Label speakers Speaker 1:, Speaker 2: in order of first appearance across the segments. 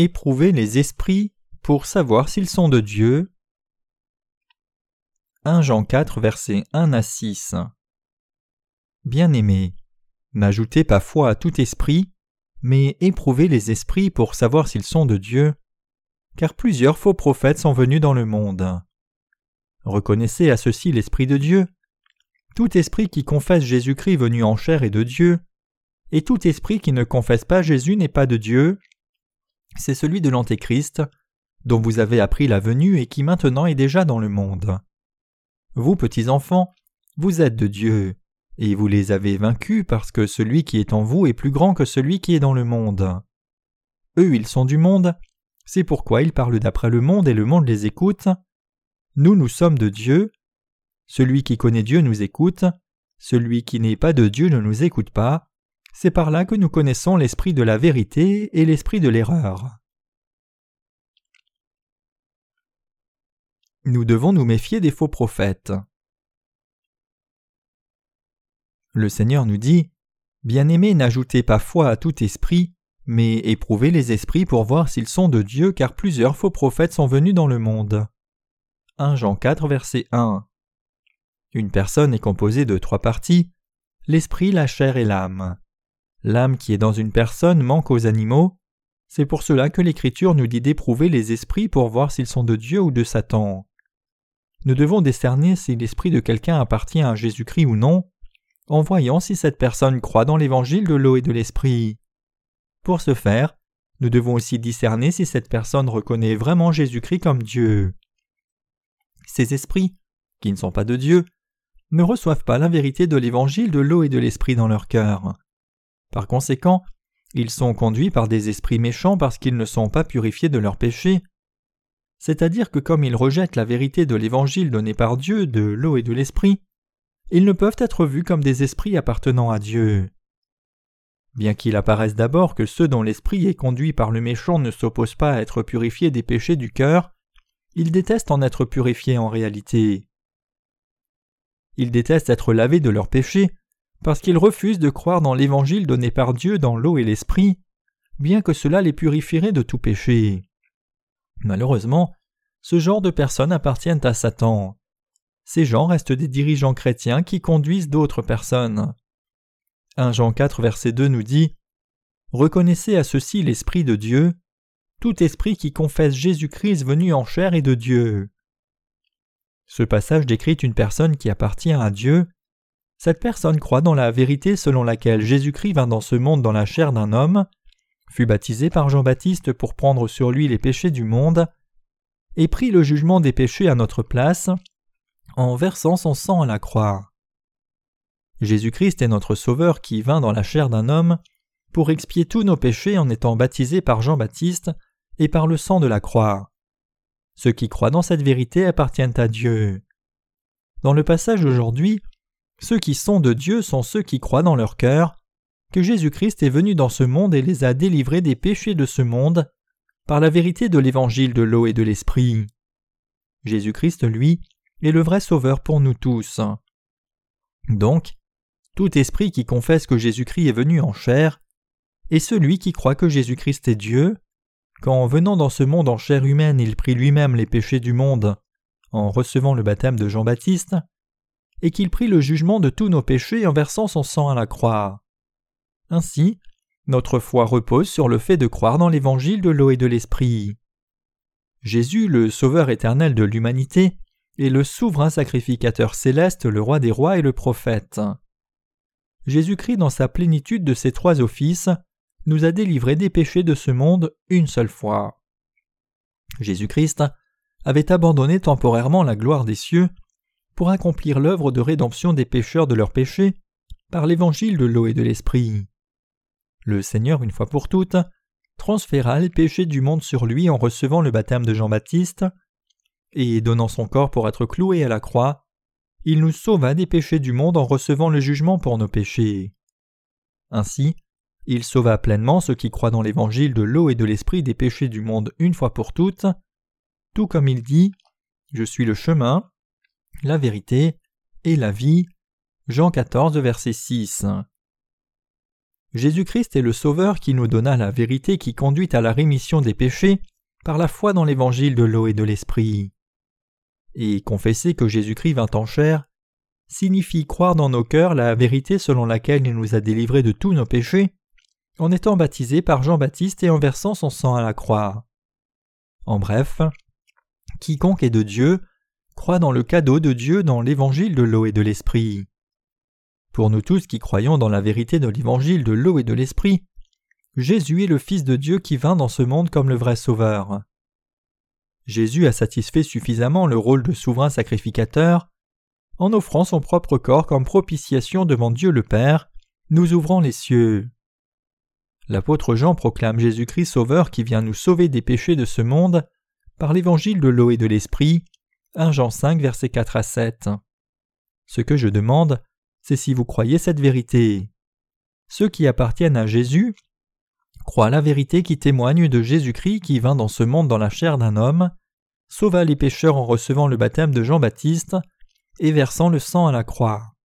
Speaker 1: Éprouvez les esprits pour savoir s'ils sont de Dieu. 1 Jean 4, versets 1 à 6. Bien-aimés, n'ajoutez pas foi à tout esprit, mais éprouvez les esprits pour savoir s'ils sont de Dieu, car plusieurs faux prophètes sont venus dans le monde. Reconnaissez à ceci l'Esprit de Dieu. Tout esprit qui confesse Jésus-Christ venu en chair est de Dieu, et tout esprit qui ne confesse pas Jésus n'est pas de Dieu. C'est celui de l'Antéchrist, dont vous avez appris la venue et qui maintenant est déjà dans le monde. Vous, petits enfants, vous êtes de Dieu, et vous les avez vaincus parce que celui qui est en vous est plus grand que celui qui est dans le monde. Eux, ils sont du monde, c'est pourquoi ils parlent d'après le monde et le monde les écoute. Nous, nous sommes de Dieu. Celui qui connaît Dieu nous écoute, celui qui n'est pas de Dieu ne nous écoute pas. C'est par là que nous connaissons l'esprit de la vérité et l'esprit de l'erreur. Nous devons nous méfier des faux prophètes. Le Seigneur nous dit Bien-aimés, n'ajoutez pas foi à tout esprit, mais éprouvez les esprits pour voir s'ils sont de Dieu, car plusieurs faux prophètes sont venus dans le monde. 1 Jean 4, verset 1. Une personne est composée de trois parties l'esprit, la chair et l'âme. L'âme qui est dans une personne manque aux animaux. C'est pour cela que l'Écriture nous dit d'éprouver les esprits pour voir s'ils sont de Dieu ou de Satan. Nous devons décerner si l'esprit de quelqu'un appartient à Jésus-Christ ou non, en voyant si cette personne croit dans l'évangile de l'eau et de l'esprit. Pour ce faire, nous devons aussi discerner si cette personne reconnaît vraiment Jésus-Christ comme Dieu. Ces esprits, qui ne sont pas de Dieu, ne reçoivent pas la vérité de l'évangile de l'eau et de l'esprit dans leur cœur. Par conséquent, ils sont conduits par des esprits méchants parce qu'ils ne sont pas purifiés de leurs péchés. C'est-à-dire que comme ils rejettent la vérité de l'évangile donné par Dieu de l'eau et de l'esprit, ils ne peuvent être vus comme des esprits appartenant à Dieu. Bien qu'il apparaisse d'abord que ceux dont l'esprit est conduit par le méchant ne s'opposent pas à être purifiés des péchés du cœur, ils détestent en être purifiés en réalité. Ils détestent être lavés de leurs péchés parce qu'ils refusent de croire dans l'évangile donné par Dieu dans l'eau et l'esprit, bien que cela les purifierait de tout péché. Malheureusement, ce genre de personnes appartiennent à Satan ces gens restent des dirigeants chrétiens qui conduisent d'autres personnes. 1 Jean 4 verset 2 nous dit Reconnaissez à ceci l'Esprit de Dieu, tout esprit qui confesse Jésus-Christ venu en chair est de Dieu. Ce passage décrit une personne qui appartient à Dieu. Cette personne croit dans la vérité selon laquelle Jésus-Christ vint dans ce monde dans la chair d'un homme, fut baptisé par Jean-Baptiste pour prendre sur lui les péchés du monde, et prit le jugement des péchés à notre place, en versant son sang à la croix. Jésus-Christ est notre Sauveur qui vint dans la chair d'un homme pour expier tous nos péchés en étant baptisé par Jean-Baptiste et par le sang de la croix. Ceux qui croient dans cette vérité appartiennent à Dieu. Dans le passage d'aujourd'hui, ceux qui sont de Dieu sont ceux qui croient dans leur cœur que Jésus-Christ est venu dans ce monde et les a délivrés des péchés de ce monde par la vérité de l'évangile de l'eau et de l'esprit. Jésus-Christ, lui, est le vrai Sauveur pour nous tous. Donc, tout esprit qui confesse que Jésus-Christ est venu en chair, est celui qui croit que Jésus-Christ est Dieu, quand venant dans ce monde en chair humaine il prit lui-même les péchés du monde en recevant le baptême de Jean-Baptiste, et qu'il prit le jugement de tous nos péchés en versant son sang à la croix. Ainsi, notre foi repose sur le fait de croire dans l'évangile de l'eau et de l'esprit. Jésus, le Sauveur éternel de l'humanité, et le souverain sacrificateur céleste, le roi des rois et le prophète. Jésus-Christ, dans sa plénitude de ses trois offices, nous a délivrés des péchés de ce monde une seule fois. Jésus-Christ avait abandonné temporairement la gloire des cieux pour accomplir l'œuvre de rédemption des pécheurs de leurs péchés par l'évangile de l'eau et de l'esprit. Le Seigneur, une fois pour toutes, transféra les péchés du monde sur lui en recevant le baptême de Jean-Baptiste, et donnant son corps pour être cloué à la croix, il nous sauva des péchés du monde en recevant le jugement pour nos péchés. Ainsi, il sauva pleinement ceux qui croient dans l'évangile de l'eau et de l'esprit des péchés du monde une fois pour toutes, tout comme il dit Je suis le chemin, la vérité et la vie. Jean 14, verset 6. Jésus-Christ est le Sauveur qui nous donna la vérité qui conduit à la rémission des péchés par la foi dans l'évangile de l'eau et de l'esprit. Et confesser que Jésus-Christ vint en chair signifie croire dans nos cœurs la vérité selon laquelle il nous a délivrés de tous nos péchés en étant baptisé par Jean-Baptiste et en versant son sang à la croix. En bref, quiconque est de Dieu croit dans le cadeau de Dieu dans l'évangile de l'eau et de l'esprit. Pour nous tous qui croyons dans la vérité de l'évangile de l'eau et de l'esprit, Jésus est le Fils de Dieu qui vint dans ce monde comme le vrai Sauveur. Jésus a satisfait suffisamment le rôle de souverain sacrificateur en offrant son propre corps comme propitiation devant Dieu le Père, nous ouvrant les cieux. L'apôtre Jean proclame Jésus-Christ Sauveur qui vient nous sauver des péchés de ce monde par l'évangile de l'eau et de l'esprit, 1 Jean 5 versets 4 à 7. Ce que je demande, c'est si vous croyez cette vérité. Ceux qui appartiennent à Jésus croient la vérité qui témoigne de Jésus-Christ qui vint dans ce monde dans la chair d'un homme, sauva les pécheurs en recevant le baptême de Jean-Baptiste et versant le sang à la croix.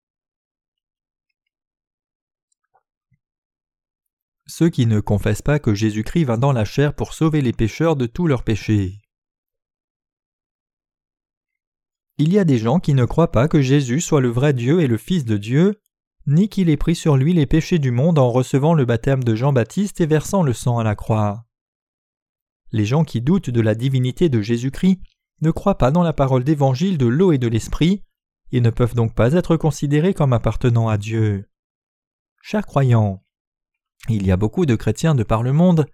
Speaker 1: Ceux qui ne confessent pas que Jésus-Christ vint dans la chair pour sauver les pécheurs de tous leurs péchés. Il y a des gens qui ne croient pas que Jésus soit le vrai Dieu et le Fils de Dieu, ni qu'il ait pris sur lui les péchés du monde en recevant le baptême de Jean-Baptiste et versant le sang à la croix. Les gens qui doutent de la divinité de Jésus-Christ ne croient pas dans la parole d'évangile de l'eau et de l'esprit, et ne peuvent donc pas être considérés comme appartenant à Dieu. Chers croyants, il y a beaucoup de chrétiens de par le monde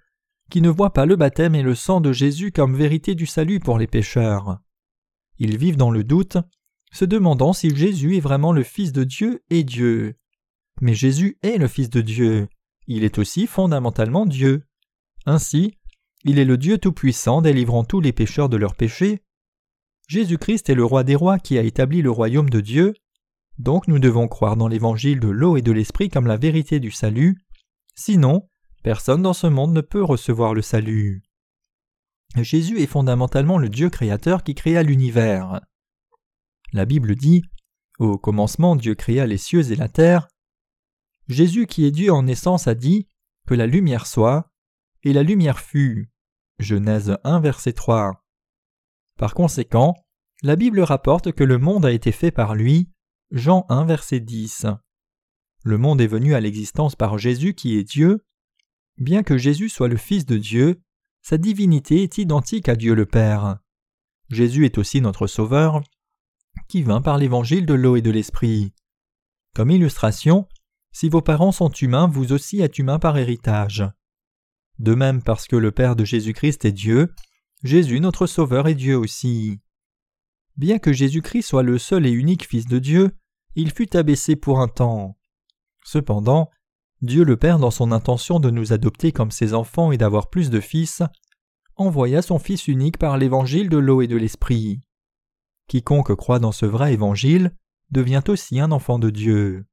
Speaker 1: qui ne voient pas le baptême et le sang de Jésus comme vérité du salut pour les pécheurs. Ils vivent dans le doute, se demandant si Jésus est vraiment le Fils de Dieu et Dieu. Mais Jésus est le Fils de Dieu. Il est aussi fondamentalement Dieu. Ainsi, il est le Dieu Tout-Puissant délivrant tous les pécheurs de leurs péchés. Jésus-Christ est le roi des rois qui a établi le royaume de Dieu. Donc nous devons croire dans l'évangile de l'eau et de l'esprit comme la vérité du salut. Sinon, personne dans ce monde ne peut recevoir le salut. Jésus est fondamentalement le Dieu créateur qui créa l'univers. La Bible dit Au commencement Dieu créa les cieux et la terre. Jésus qui est Dieu en essence a dit Que la lumière soit, et la lumière fut. Genèse 1 verset 3. Par conséquent, la Bible rapporte que le monde a été fait par lui. Jean 1 verset 10. Le monde est venu à l'existence par Jésus qui est Dieu. Bien que Jésus soit le Fils de Dieu, sa divinité est identique à Dieu le Père. Jésus est aussi notre Sauveur, qui vint par l'évangile de l'eau et de l'esprit. Comme illustration, si vos parents sont humains, vous aussi êtes humain par héritage. De même parce que le Père de Jésus-Christ est Dieu, Jésus notre Sauveur est Dieu aussi. Bien que Jésus-Christ soit le seul et unique Fils de Dieu, il fut abaissé pour un temps. Cependant, Dieu le Père, dans son intention de nous adopter comme ses enfants et d'avoir plus de fils, envoya son Fils unique par l'évangile de l'eau et de l'Esprit. Quiconque croit dans ce vrai évangile devient aussi un enfant de Dieu.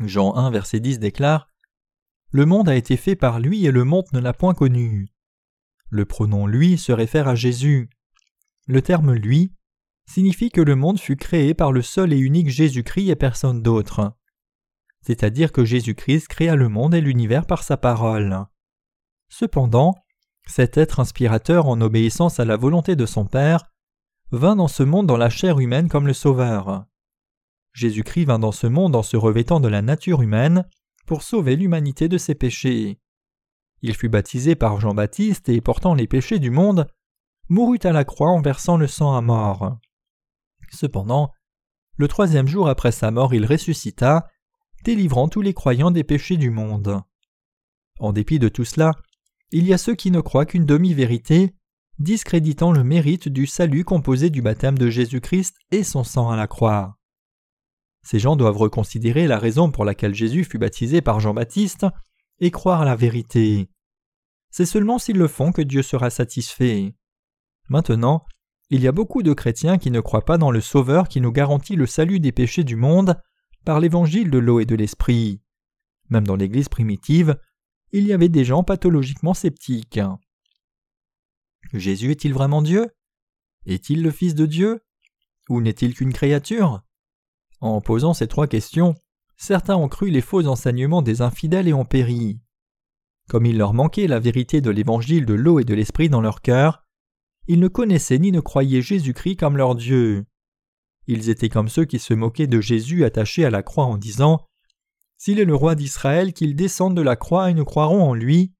Speaker 1: Jean 1 verset 10 déclare Le monde a été fait par lui et le monde ne l'a point connu. Le pronom lui se réfère à Jésus. Le terme lui signifie que le monde fut créé par le seul et unique Jésus-Christ et personne d'autre c'est-à-dire que Jésus-Christ créa le monde et l'univers par sa parole. Cependant, cet être inspirateur en obéissance à la volonté de son Père vint dans ce monde dans la chair humaine comme le Sauveur. Jésus-Christ vint dans ce monde en se revêtant de la nature humaine pour sauver l'humanité de ses péchés. Il fut baptisé par Jean-Baptiste et portant les péchés du monde, mourut à la croix en versant le sang à mort. Cependant, le troisième jour après sa mort il ressuscita, délivrant tous les croyants des péchés du monde. En dépit de tout cela, il y a ceux qui ne croient qu'une demi-vérité, discréditant le mérite du salut composé du baptême de Jésus-Christ et son sang à la croix. Ces gens doivent reconsidérer la raison pour laquelle Jésus fut baptisé par Jean-Baptiste et croire à la vérité. C'est seulement s'ils le font que Dieu sera satisfait. Maintenant, il y a beaucoup de chrétiens qui ne croient pas dans le Sauveur qui nous garantit le salut des péchés du monde par l'évangile de l'eau et de l'esprit. Même dans l'Église primitive, il y avait des gens pathologiquement sceptiques. Jésus est-il vraiment Dieu? Est-il le Fils de Dieu? Ou n'est-il qu'une créature? En posant ces trois questions, certains ont cru les faux enseignements des infidèles et ont péri. Comme il leur manquait la vérité de l'évangile de l'eau et de l'esprit dans leur cœur, ils ne connaissaient ni ne croyaient Jésus-Christ comme leur Dieu. Ils étaient comme ceux qui se moquaient de Jésus attaché à la croix en disant S'il est le roi d'Israël, qu'il descende de la croix et nous croirons en lui.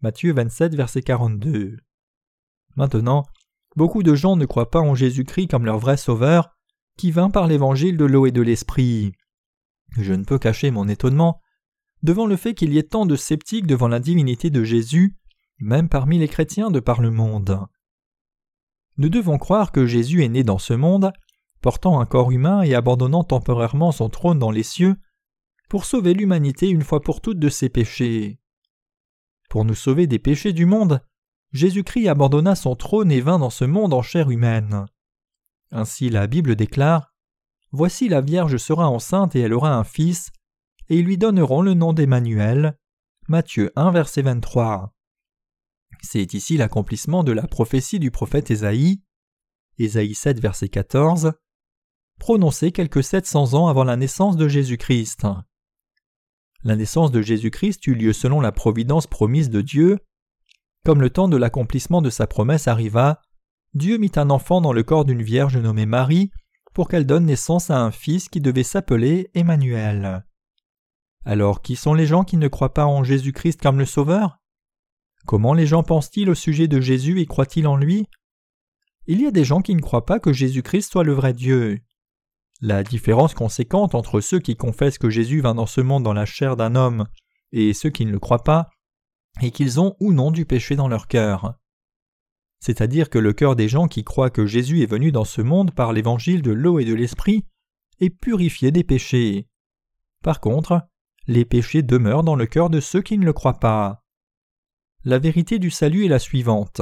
Speaker 1: Matthieu 27, verset 42. Maintenant, beaucoup de gens ne croient pas en Jésus-Christ comme leur vrai Sauveur, qui vint par l'évangile de l'eau et de l'esprit. Je ne peux cacher mon étonnement devant le fait qu'il y ait tant de sceptiques devant la divinité de Jésus, même parmi les chrétiens de par le monde. Nous devons croire que Jésus est né dans ce monde, portant un corps humain et abandonnant temporairement son trône dans les cieux, pour sauver l'humanité une fois pour toutes de ses péchés. Pour nous sauver des péchés du monde, Jésus-Christ abandonna son trône et vint dans ce monde en chair humaine. Ainsi la Bible déclare Voici la Vierge sera enceinte et elle aura un fils, et ils lui donneront le nom d'Emmanuel. Matthieu 1, verset 23. C'est ici l'accomplissement de la prophétie du prophète Ésaïe, Ésaïe 7, verset 14, prononcée quelques 700 ans avant la naissance de Jésus-Christ. La naissance de Jésus-Christ eut lieu selon la providence promise de Dieu. Comme le temps de l'accomplissement de sa promesse arriva, Dieu mit un enfant dans le corps d'une vierge nommée Marie pour qu'elle donne naissance à un fils qui devait s'appeler Emmanuel. Alors qui sont les gens qui ne croient pas en Jésus-Christ comme le Sauveur? Comment les gens pensent-ils au sujet de Jésus et croient-ils en lui? Il y a des gens qui ne croient pas que Jésus-Christ soit le vrai Dieu. La différence conséquente entre ceux qui confessent que Jésus vint dans ce monde dans la chair d'un homme et ceux qui ne le croient pas est qu'ils ont ou non du péché dans leur cœur. C'est-à-dire que le cœur des gens qui croient que Jésus est venu dans ce monde par l'évangile de l'eau et de l'esprit est purifié des péchés. Par contre, les péchés demeurent dans le cœur de ceux qui ne le croient pas. La vérité du salut est la suivante.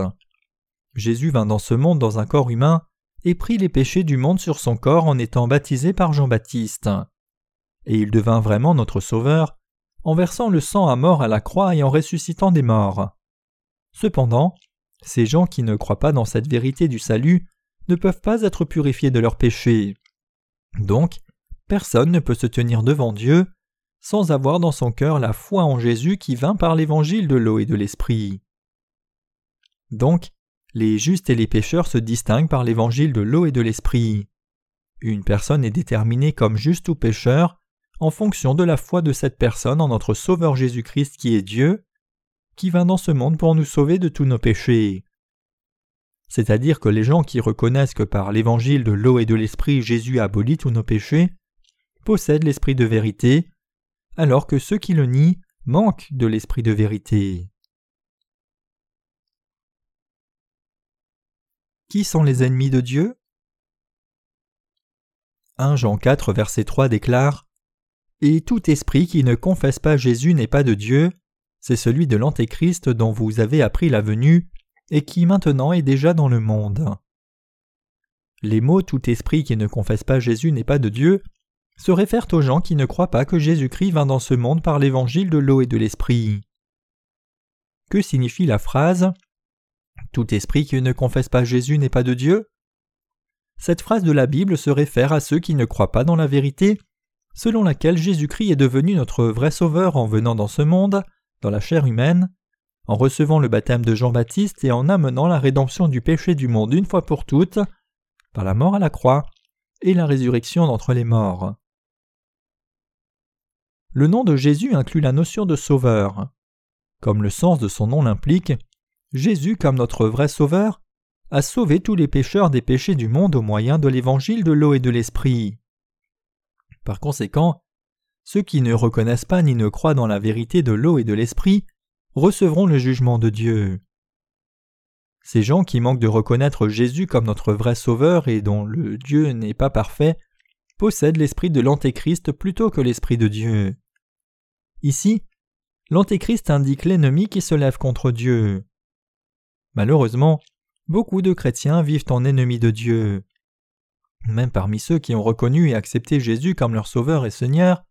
Speaker 1: Jésus vint dans ce monde dans un corps humain et prit les péchés du monde sur son corps en étant baptisé par Jean-Baptiste. Et il devint vraiment notre Sauveur, en versant le sang à mort à la croix et en ressuscitant des morts. Cependant, ces gens qui ne croient pas dans cette vérité du salut ne peuvent pas être purifiés de leurs péchés. Donc, personne ne peut se tenir devant Dieu sans avoir dans son cœur la foi en Jésus qui vint par l'évangile de l'eau et de l'esprit. Donc, les justes et les pécheurs se distinguent par l'évangile de l'eau et de l'esprit. Une personne est déterminée comme juste ou pécheur en fonction de la foi de cette personne en notre Sauveur Jésus-Christ qui est Dieu, qui vint dans ce monde pour nous sauver de tous nos péchés. C'est-à-dire que les gens qui reconnaissent que par l'évangile de l'eau et de l'esprit Jésus abolit tous nos péchés possèdent l'esprit de vérité alors que ceux qui le nient manquent de l'esprit de vérité. Qui sont les ennemis de Dieu? 1 Jean 4 verset 3 déclare Et tout esprit qui ne confesse pas Jésus n'est pas de Dieu, c'est celui de l'Antéchrist dont vous avez appris la venue et qui maintenant est déjà dans le monde. Les mots tout esprit qui ne confesse pas Jésus n'est pas de Dieu se réfèrent aux gens qui ne croient pas que Jésus-Christ vint dans ce monde par l'évangile de l'eau et de l'esprit. Que signifie la phrase Tout esprit qui ne confesse pas Jésus n'est pas de Dieu Cette phrase de la Bible se réfère à ceux qui ne croient pas dans la vérité, selon laquelle Jésus-Christ est devenu notre vrai Sauveur en venant dans ce monde, dans la chair humaine, en recevant le baptême de Jean-Baptiste et en amenant la rédemption du péché du monde une fois pour toutes, par la mort à la croix et la résurrection d'entre les morts. Le nom de Jésus inclut la notion de sauveur. Comme le sens de son nom l'implique, Jésus, comme notre vrai sauveur, a sauvé tous les pécheurs des péchés du monde au moyen de l'évangile de l'eau et de l'esprit. Par conséquent, ceux qui ne reconnaissent pas ni ne croient dans la vérité de l'eau et de l'esprit recevront le jugement de Dieu. Ces gens qui manquent de reconnaître Jésus comme notre vrai sauveur et dont le Dieu n'est pas parfait possèdent l'esprit de l'Antéchrist plutôt que l'esprit de Dieu. Ici, l'Antéchrist indique l'ennemi qui se lève contre Dieu. Malheureusement, beaucoup de chrétiens vivent en ennemis de Dieu. Même parmi ceux qui ont reconnu et accepté Jésus comme leur Sauveur et Seigneur,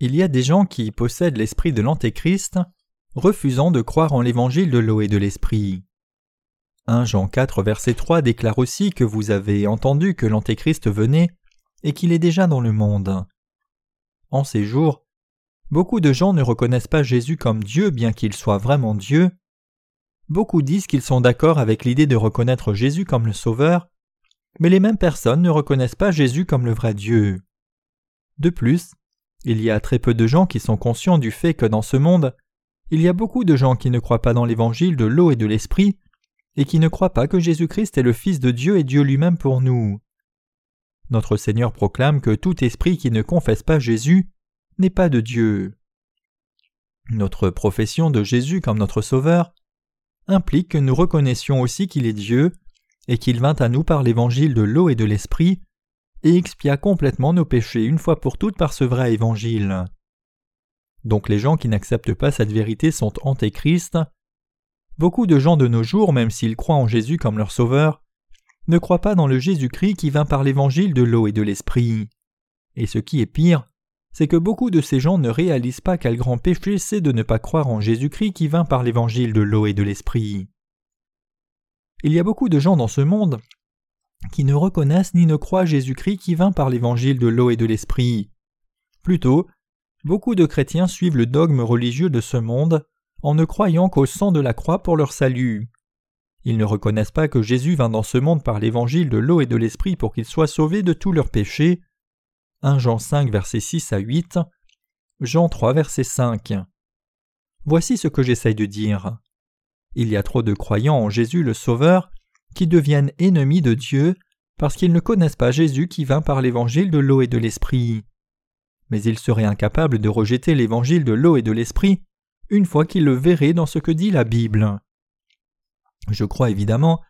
Speaker 1: il y a des gens qui possèdent l'esprit de l'Antéchrist, refusant de croire en l'évangile de l'eau et de l'esprit. 1 Jean 4 verset 3 déclare aussi que vous avez entendu que l'Antéchrist venait et qu'il est déjà dans le monde. en ces jours, beaucoup de gens ne reconnaissent pas Jésus comme Dieu bien qu'il soit vraiment Dieu. Beaucoup disent qu'ils sont d'accord avec l'idée de reconnaître Jésus comme le Sauveur, mais les mêmes personnes ne reconnaissent pas Jésus comme le vrai Dieu. De plus, il y a très peu de gens qui sont conscients du fait que dans ce monde, il y a beaucoup de gens qui ne croient pas dans l'évangile de l'eau et de l'esprit, et qui ne croient pas que Jésus-Christ est le Fils de Dieu et Dieu lui-même pour nous. Notre Seigneur proclame que tout esprit qui ne confesse pas Jésus n'est pas de Dieu. Notre profession de Jésus comme notre Sauveur implique que nous reconnaissions aussi qu'il est Dieu et qu'il vint à nous par l'évangile de l'eau et de l'esprit et expia complètement nos péchés une fois pour toutes par ce vrai évangile. Donc les gens qui n'acceptent pas cette vérité sont antéchrist. Beaucoup de gens de nos jours, même s'ils croient en Jésus comme leur sauveur, ne croient pas dans le Jésus-Christ qui vint par l'évangile de l'eau et de l'esprit. Et ce qui est pire, c'est que beaucoup de ces gens ne réalisent pas quel grand péché c'est de ne pas croire en Jésus-Christ qui vint par l'évangile de l'eau et de l'esprit. Il y a beaucoup de gens dans ce monde qui ne reconnaissent ni ne croient Jésus-Christ qui vint par l'évangile de l'eau et de l'esprit. Plutôt, beaucoup de chrétiens suivent le dogme religieux de ce monde en ne croyant qu'au sang de la croix pour leur salut. Ils ne reconnaissent pas que Jésus vint dans ce monde par l'évangile de l'eau et de l'esprit pour qu'ils soient sauvés de tous leurs péchés. 1 Jean 5 versets 6 à 8, Jean 3 verset 5. Voici ce que j'essaye de dire. Il y a trop de croyants en Jésus le Sauveur qui deviennent ennemis de Dieu parce qu'ils ne connaissent pas Jésus qui vint par l'évangile de l'eau et de l'esprit. Mais ils seraient incapables de rejeter l'évangile de l'eau et de l'esprit une fois qu'ils le verraient dans ce que dit la Bible. Je crois évidemment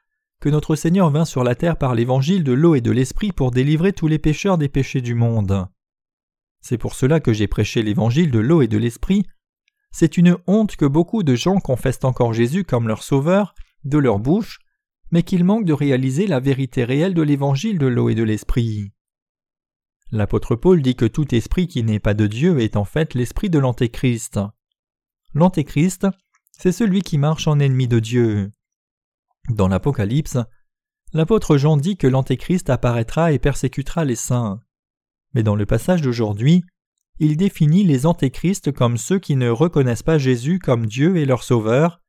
Speaker 1: notre Seigneur vint sur la terre par l'évangile de l'eau et de l'esprit pour délivrer tous les pécheurs des péchés du monde. C'est pour cela que j'ai prêché l'évangile de l'eau et de l'esprit. C'est une honte que beaucoup de gens confessent encore Jésus comme leur sauveur de leur bouche, mais qu'ils manquent de réaliser la vérité réelle de l'évangile de l'eau et de l'esprit. L'apôtre Paul dit que tout esprit qui n'est pas de Dieu est en fait l'esprit de l'Antéchrist. L'Antéchrist, c'est celui qui marche en ennemi de Dieu. Dans l'Apocalypse, l'apôtre Jean dit que l'Antéchrist apparaîtra et persécutera les saints. Mais dans le passage d'aujourd'hui, il définit les antéchrists comme ceux qui ne reconnaissent pas Jésus comme Dieu et leur Sauveur,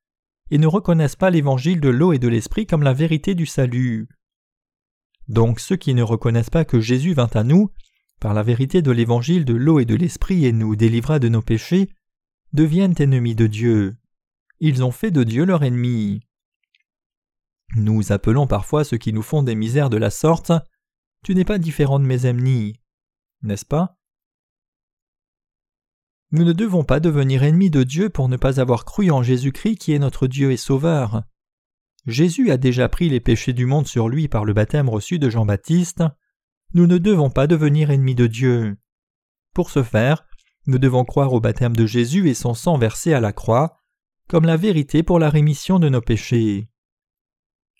Speaker 1: et ne reconnaissent pas l'évangile de l'eau et de l'esprit comme la vérité du salut. Donc ceux qui ne reconnaissent pas que Jésus vint à nous, par la vérité de l'évangile de l'eau et de l'esprit et nous délivra de nos péchés, deviennent ennemis de Dieu. Ils ont fait de Dieu leur ennemi. Nous appelons parfois ceux qui nous font des misères de la sorte Tu n'es pas différent de mes ennemis, n'est-ce pas? Nous ne devons pas devenir ennemis de Dieu pour ne pas avoir cru en Jésus-Christ qui est notre Dieu et Sauveur. Jésus a déjà pris les péchés du monde sur lui par le baptême reçu de Jean-Baptiste. Nous ne devons pas devenir ennemis de Dieu. Pour ce faire, nous devons croire au baptême de Jésus et son sang versé à la croix, comme la vérité pour la rémission de nos péchés.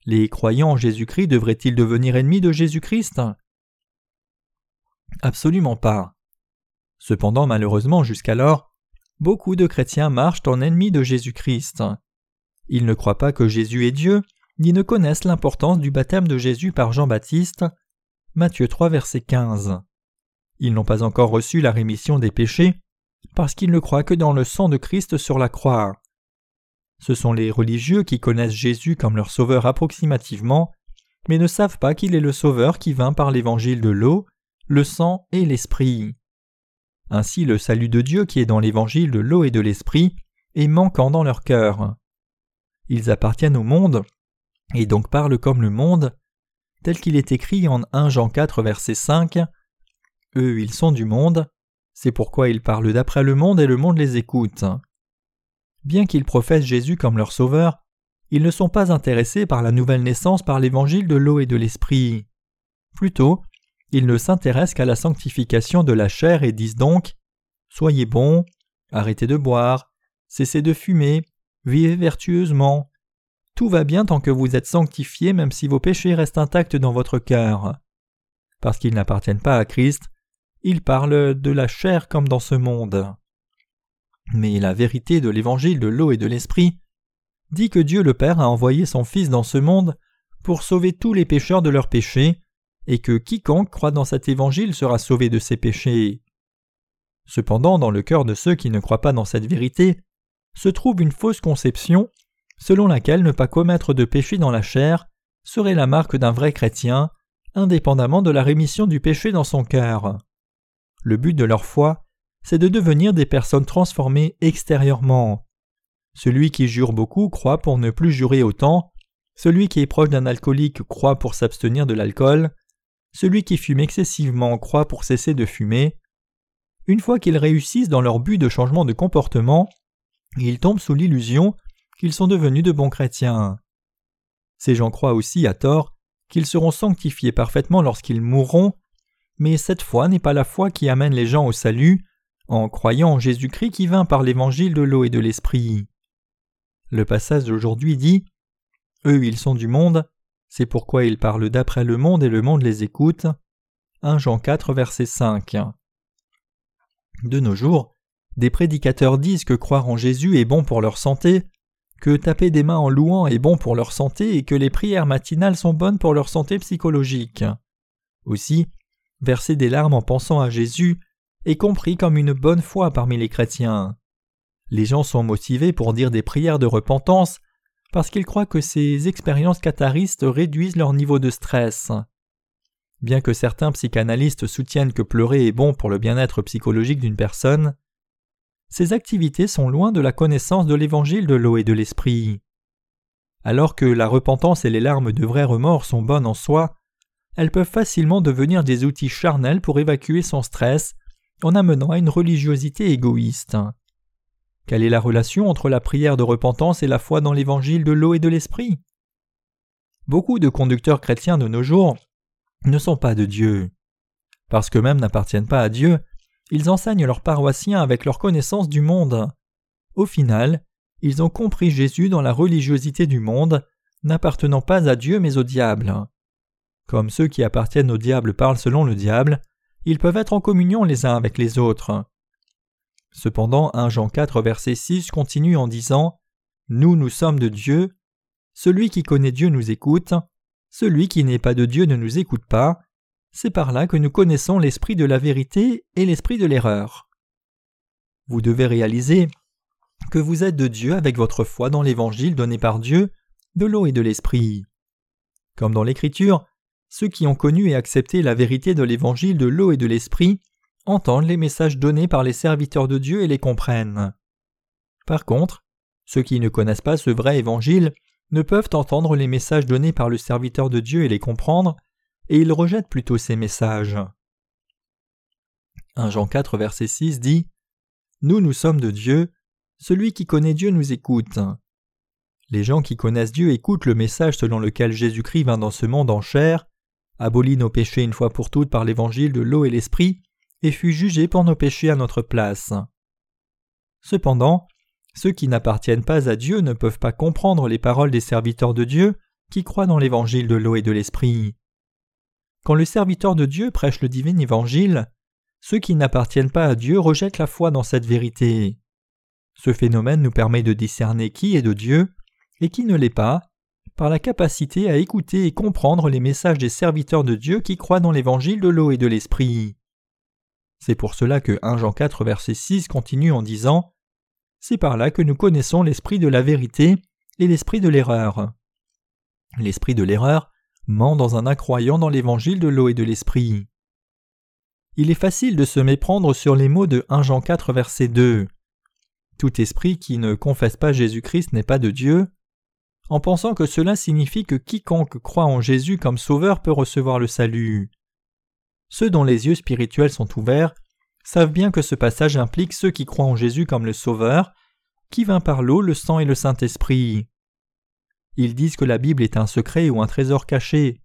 Speaker 1: Les croyants en Jésus-Christ devraient-ils devenir ennemis de Jésus-Christ? Absolument pas. Cependant, malheureusement, jusqu'alors, beaucoup de chrétiens marchent en ennemis de Jésus-Christ. Ils ne croient pas que Jésus est Dieu, ni ne connaissent l'importance du baptême de Jésus par Jean-Baptiste. Matthieu 3, verset 15. Ils n'ont pas encore reçu la rémission des péchés, parce qu'ils ne croient que dans le sang de Christ sur la croix. Ce sont les religieux qui connaissent Jésus comme leur sauveur approximativement, mais ne savent pas qu'il est le sauveur qui vint par l'évangile de l'eau, le sang et l'esprit. Ainsi le salut de Dieu qui est dans l'évangile de l'eau et de l'esprit est manquant dans leur cœur. Ils appartiennent au monde, et donc parlent comme le monde, tel qu'il est écrit en 1 Jean 4 verset 5. Eux ils sont du monde, c'est pourquoi ils parlent d'après le monde et le monde les écoute. Bien qu'ils professent Jésus comme leur sauveur, ils ne sont pas intéressés par la nouvelle naissance par l'évangile de l'eau et de l'esprit. Plutôt, ils ne s'intéressent qu'à la sanctification de la chair et disent donc Soyez bons, arrêtez de boire, cessez de fumer, vivez vertueusement. Tout va bien tant que vous êtes sanctifiés même si vos péchés restent intacts dans votre cœur. Parce qu'ils n'appartiennent pas à Christ, ils parlent de la chair comme dans ce monde. Mais la vérité de l'évangile de l'eau et de l'esprit dit que Dieu le Père a envoyé son Fils dans ce monde pour sauver tous les pécheurs de leurs péchés, et que quiconque croit dans cet évangile sera sauvé de ses péchés. Cependant, dans le cœur de ceux qui ne croient pas dans cette vérité, se trouve une fausse conception selon laquelle ne pas commettre de péché dans la chair serait la marque d'un vrai chrétien, indépendamment de la rémission du péché dans son cœur. Le but de leur foi, c'est de devenir des personnes transformées extérieurement. Celui qui jure beaucoup croit pour ne plus jurer autant, celui qui est proche d'un alcoolique croit pour s'abstenir de l'alcool, celui qui fume excessivement croit pour cesser de fumer. Une fois qu'ils réussissent dans leur but de changement de comportement, ils tombent sous l'illusion qu'ils sont devenus de bons chrétiens. Ces gens croient aussi, à tort, qu'ils seront sanctifiés parfaitement lorsqu'ils mourront, mais cette foi n'est pas la foi qui amène les gens au salut, en croyant en Jésus-Christ qui vint par l'évangile de l'eau et de l'esprit. Le passage d'aujourd'hui dit Eux ils sont du monde, c'est pourquoi ils parlent d'après le monde et le monde les écoute. 1 Jean 4 verset 5. De nos jours, des prédicateurs disent que croire en Jésus est bon pour leur santé, que taper des mains en louant est bon pour leur santé et que les prières matinales sont bonnes pour leur santé psychologique. Aussi, verser des larmes en pensant à Jésus est compris comme une bonne foi parmi les chrétiens. Les gens sont motivés pour dire des prières de repentance parce qu'ils croient que ces expériences catharistes réduisent leur niveau de stress. Bien que certains psychanalystes soutiennent que pleurer est bon pour le bien-être psychologique d'une personne, ces activités sont loin de la connaissance de l'évangile de l'eau et de l'esprit. Alors que la repentance et les larmes de vrai remords sont bonnes en soi, elles peuvent facilement devenir des outils charnels pour évacuer son stress en amenant à une religiosité égoïste. Quelle est la relation entre la prière de repentance et la foi dans l'évangile de l'eau et de l'esprit? Beaucoup de conducteurs chrétiens de nos jours ne sont pas de Dieu. Parce qu'eux-mêmes n'appartiennent pas à Dieu, ils enseignent leurs paroissiens avec leur connaissance du monde. Au final, ils ont compris Jésus dans la religiosité du monde, n'appartenant pas à Dieu mais au diable. Comme ceux qui appartiennent au diable parlent selon le diable, ils peuvent être en communion les uns avec les autres. Cependant, 1 Jean 4 verset 6 continue en disant Nous, nous sommes de Dieu. Celui qui connaît Dieu nous écoute. Celui qui n'est pas de Dieu ne nous écoute pas. C'est par là que nous connaissons l'esprit de la vérité et l'esprit de l'erreur. Vous devez réaliser que vous êtes de Dieu avec votre foi dans l'évangile donné par Dieu, de l'eau et de l'esprit. Comme dans l'Écriture, ceux qui ont connu et accepté la vérité de l'évangile de l'eau et de l'esprit entendent les messages donnés par les serviteurs de Dieu et les comprennent. Par contre, ceux qui ne connaissent pas ce vrai évangile ne peuvent entendre les messages donnés par le serviteur de Dieu et les comprendre, et il rejette plutôt ces messages. 1 Jean 4 verset 6 dit Nous nous sommes de Dieu, celui qui connaît Dieu nous écoute. Les gens qui connaissent Dieu écoutent le message selon lequel Jésus-Christ vint dans ce monde en chair, abolit nos péchés une fois pour toutes par l'évangile de l'eau et l'esprit, et fut jugé pour nos péchés à notre place. Cependant, ceux qui n'appartiennent pas à Dieu ne peuvent pas comprendre les paroles des serviteurs de Dieu qui croient dans l'évangile de l'eau et de l'esprit. Quand le serviteur de Dieu prêche le divin évangile, ceux qui n'appartiennent pas à Dieu rejettent la foi dans cette vérité. Ce phénomène nous permet de discerner qui est de Dieu et qui ne l'est pas, par la capacité à écouter et comprendre les messages des serviteurs de Dieu qui croient dans l'évangile de l'eau et de l'esprit. C'est pour cela que 1 Jean 4 verset 6 continue en disant C'est par là que nous connaissons l'esprit de la vérité et l'esprit de l'erreur. L'esprit de l'erreur ment dans un incroyant dans l'évangile de l'eau et de l'esprit. Il est facile de se méprendre sur les mots de 1 Jean 4 verset 2. Tout esprit qui ne confesse pas Jésus-Christ n'est pas de Dieu, en pensant que cela signifie que quiconque croit en Jésus comme sauveur peut recevoir le salut. Ceux dont les yeux spirituels sont ouverts savent bien que ce passage implique ceux qui croient en Jésus comme le sauveur, qui vint par l'eau, le sang et le Saint-Esprit. Ils disent que la Bible est un secret ou un trésor caché.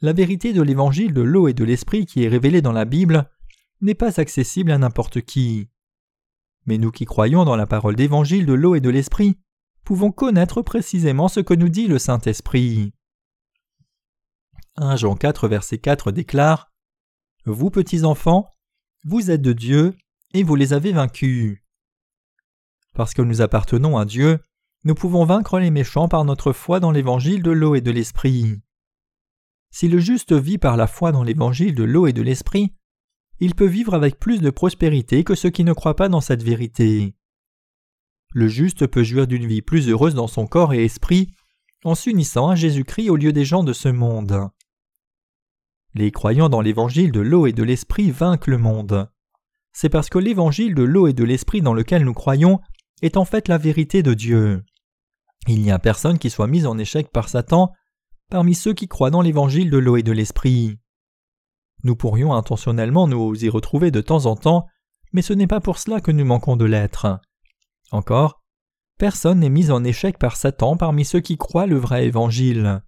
Speaker 1: La vérité de l'évangile de l'eau et de l'esprit qui est révélée dans la Bible n'est pas accessible à n'importe qui. Mais nous qui croyons dans la parole d'évangile de l'eau et de l'esprit pouvons connaître précisément ce que nous dit le Saint-Esprit. 1 Jean 4 verset 4 déclare Vous petits enfants, vous êtes de Dieu et vous les avez vaincus. Parce que nous appartenons à Dieu, nous pouvons vaincre les méchants par notre foi dans l'évangile de l'eau et de l'esprit. Si le juste vit par la foi dans l'évangile de l'eau et de l'esprit, il peut vivre avec plus de prospérité que ceux qui ne croient pas dans cette vérité. Le juste peut jouir d'une vie plus heureuse dans son corps et esprit en s'unissant à Jésus-Christ au lieu des gens de ce monde. Les croyants dans l'évangile de l'eau et de l'esprit vainquent le monde. C'est parce que l'évangile de l'eau et de l'esprit dans lequel nous croyons est en fait la vérité de Dieu. Il n'y a personne qui soit mis en échec par Satan parmi ceux qui croient dans l'évangile de l'eau et de l'esprit. Nous pourrions intentionnellement nous y retrouver de temps en temps, mais ce n'est pas pour cela que nous manquons de l'être. Encore, personne n'est mis en échec par Satan parmi ceux qui croient le vrai évangile.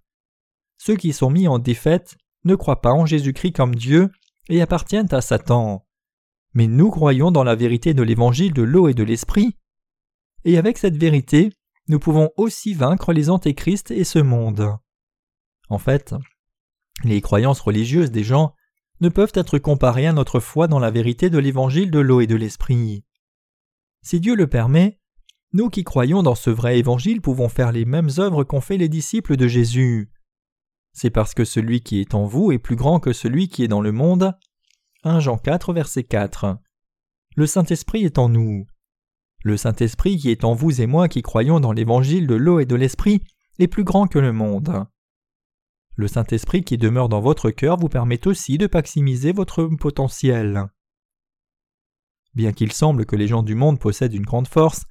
Speaker 1: Ceux qui sont mis en défaite ne croient pas en Jésus-Christ comme Dieu et appartiennent à Satan. Mais nous croyons dans la vérité de l'évangile de l'eau et de l'esprit, et avec cette vérité, nous pouvons aussi vaincre les antéchrists et ce monde. En fait, les croyances religieuses des gens ne peuvent être comparées à notre foi dans la vérité de l'évangile de l'eau et de l'esprit. Si Dieu le permet, nous qui croyons dans ce vrai évangile pouvons faire les mêmes œuvres qu'ont fait les disciples de Jésus. C'est parce que celui qui est en vous est plus grand que celui qui est dans le monde. 1 Jean 4, verset 4. Le Saint-Esprit est en nous. Le Saint-Esprit qui est en vous et moi qui croyons dans l'évangile de l'eau et de l'esprit est plus grand que le monde. Le Saint-Esprit qui demeure dans votre cœur vous permet aussi de maximiser votre potentiel. Bien qu'il semble que les gens du monde possèdent une grande force,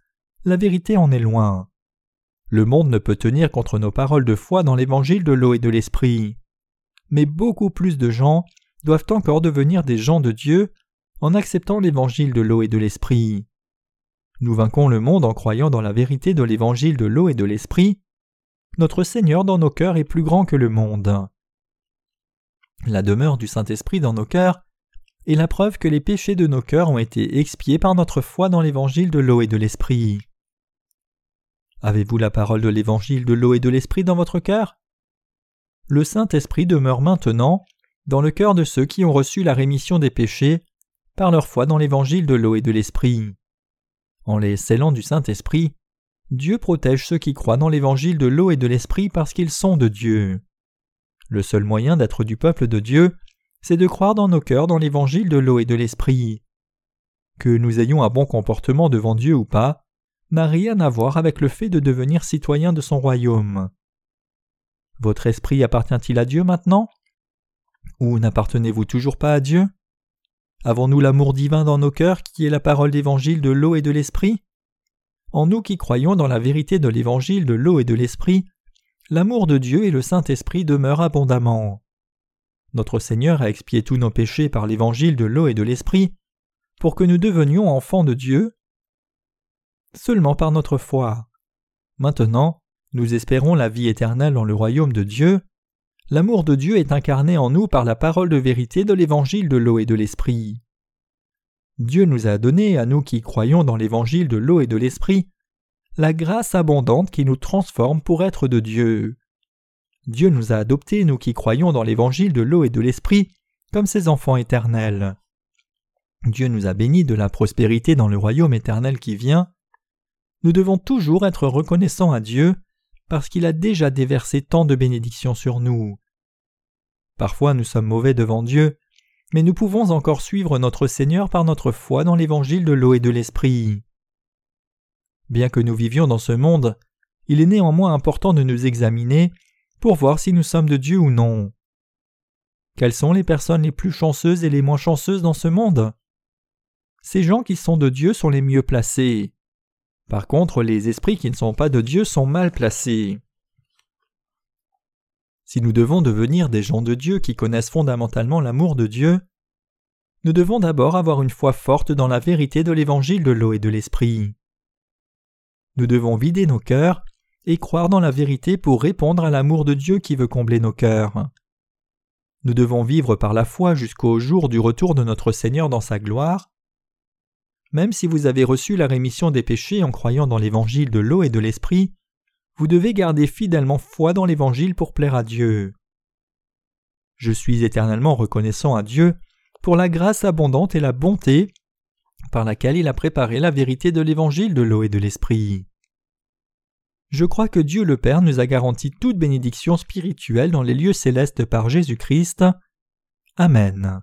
Speaker 1: la vérité en est loin. Le monde ne peut tenir contre nos paroles de foi dans l'évangile de l'eau et de l'esprit. Mais beaucoup plus de gens doivent encore devenir des gens de Dieu en acceptant l'évangile de l'eau et de l'esprit. Nous vainquons le monde en croyant dans la vérité de l'évangile de l'eau et de l'esprit. Notre Seigneur dans nos cœurs est plus grand que le monde. La demeure du Saint-Esprit dans nos cœurs est la preuve que les péchés de nos cœurs ont été expiés par notre foi dans l'évangile de l'eau et de l'esprit. Avez-vous la parole de l'évangile de l'eau et de l'esprit dans votre cœur? Le Saint-Esprit demeure maintenant dans le cœur de ceux qui ont reçu la rémission des péchés par leur foi dans l'évangile de l'eau et de l'esprit. En les scellant du Saint-Esprit, Dieu protège ceux qui croient dans l'évangile de l'eau et de l'esprit parce qu'ils sont de Dieu. Le seul moyen d'être du peuple de Dieu, c'est de croire dans nos cœurs dans l'évangile de l'eau et de l'esprit. Que nous ayons un bon comportement devant Dieu ou pas, n'a rien à voir avec le fait de devenir citoyen de son royaume. Votre esprit appartient-il à Dieu maintenant? Ou n'appartenez-vous toujours pas à Dieu? Avons-nous l'amour divin dans nos cœurs qui est la parole d'évangile de l'eau et de l'esprit? En nous qui croyons dans la vérité de l'évangile de l'eau et de l'esprit, l'amour de Dieu et le Saint-Esprit demeurent abondamment. Notre Seigneur a expié tous nos péchés par l'évangile de l'eau et de l'esprit, pour que nous devenions enfants de Dieu seulement par notre foi. Maintenant, nous espérons la vie éternelle dans le royaume de Dieu. L'amour de Dieu est incarné en nous par la parole de vérité de l'évangile de l'eau et de l'esprit. Dieu nous a donné, à nous qui croyons dans l'évangile de l'eau et de l'esprit, la grâce abondante qui nous transforme pour être de Dieu. Dieu nous a adoptés, nous qui croyons dans l'évangile de l'eau et de l'esprit, comme ses enfants éternels. Dieu nous a bénis de la prospérité dans le royaume éternel qui vient nous devons toujours être reconnaissants à Dieu parce qu'il a déjà déversé tant de bénédictions sur nous. Parfois nous sommes mauvais devant Dieu, mais nous pouvons encore suivre notre Seigneur par notre foi dans l'évangile de l'eau et de l'esprit. Bien que nous vivions dans ce monde, il est néanmoins important de nous examiner pour voir si nous sommes de Dieu ou non. Quelles sont les personnes les plus chanceuses et les moins chanceuses dans ce monde? Ces gens qui sont de Dieu sont les mieux placés. Par contre, les esprits qui ne sont pas de Dieu sont mal placés. Si nous devons devenir des gens de Dieu qui connaissent fondamentalement l'amour de Dieu, nous devons d'abord avoir une foi forte dans la vérité de l'évangile de l'eau et de l'esprit. Nous devons vider nos cœurs et croire dans la vérité pour répondre à l'amour de Dieu qui veut combler nos cœurs. Nous devons vivre par la foi jusqu'au jour du retour de notre Seigneur dans sa gloire, même si vous avez reçu la rémission des péchés en croyant dans l'évangile de l'eau et de l'esprit, vous devez garder fidèlement foi dans l'évangile pour plaire à Dieu. Je suis éternellement reconnaissant à Dieu pour la grâce abondante et la bonté par laquelle il a préparé la vérité de l'évangile de l'eau et de l'esprit. Je crois que Dieu le Père nous a garanti toute bénédiction spirituelle dans les lieux célestes par Jésus-Christ. Amen.